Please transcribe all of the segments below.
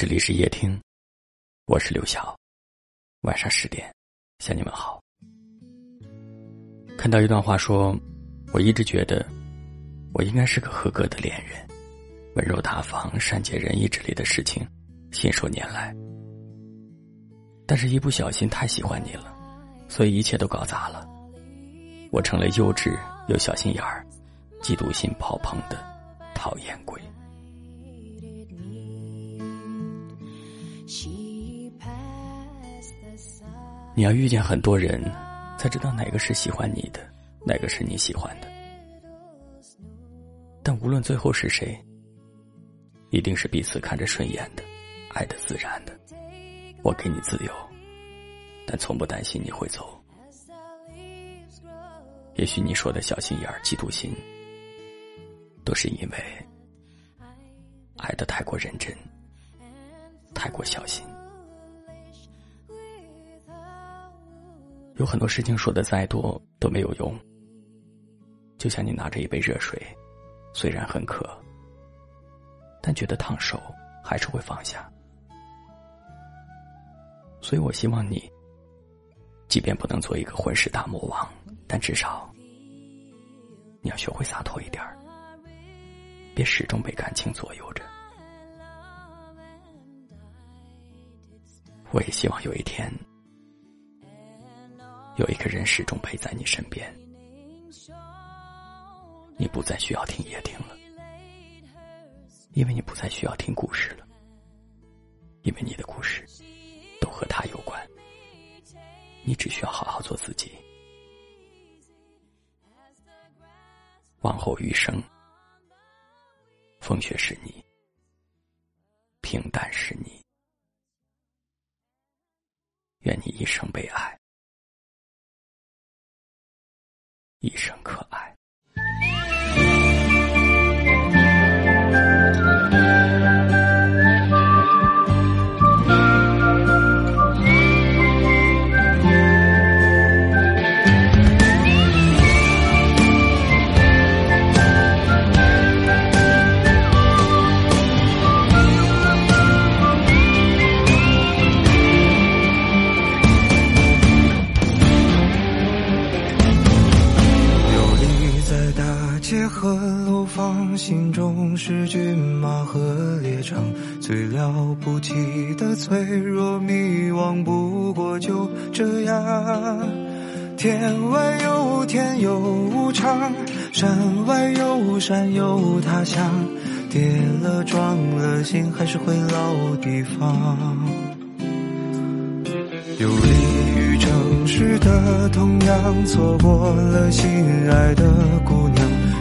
这里是夜听，我是刘晓。晚上十点，向你们好。看到一段话说，我一直觉得我应该是个合格的恋人，温柔大方、善解人意之类的事情信手拈来。但是，一不小心太喜欢你了，所以一切都搞砸了。我成了幼稚又小心眼儿、嫉妒心爆棚的讨厌鬼。你要遇见很多人，才知道哪个是喜欢你的，哪个是你喜欢的。但无论最后是谁，一定是彼此看着顺眼的，爱的自然的。我给你自由，但从不担心你会走。也许你说的小心眼儿、嫉妒心，都是因为爱的太过认真，太过小心。有很多事情说的再多都没有用，就像你拿着一杯热水，虽然很渴，但觉得烫手，还是会放下。所以我希望你，即便不能做一个混世大魔王，但至少你要学会洒脱一点，别始终被感情左右着。我也希望有一天。有一个人始终陪在你身边，你不再需要听夜听了，因为你不再需要听故事了，因为你的故事都和他有关，你只需要好好做自己。往后余生，风雪是你，平淡是你，愿你一生被爱。一生可爱。和楼房，心中是骏马和猎场，最了不起的脆弱迷惘，不过就这样。天外有天有无常，山外有山有他乡，跌了撞了心还是回老地方。有利于城市的同样，错过了心爱的姑娘。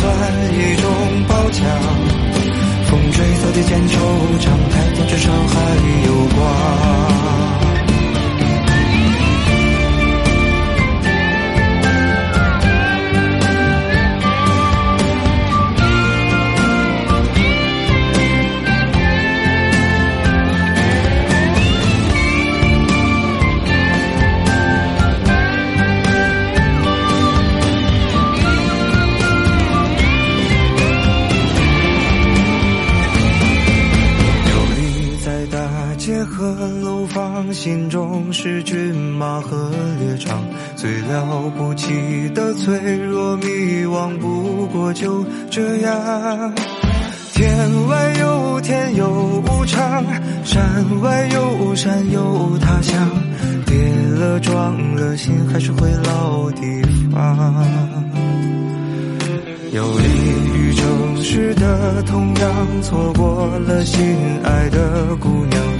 算一种褒奖。风吹草低见惆怅，抬头心中是骏马和猎场，最了不起的脆弱迷惘，不过就这样。天外有天有无常，山外有山有他乡，跌了撞了心还是回老地方。有利于城市的同样，错过了心爱的姑娘。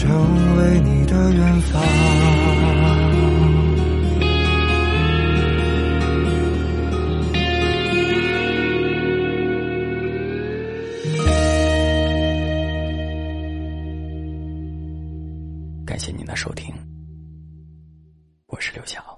成为你的远方。感谢您的收听，我是刘晓，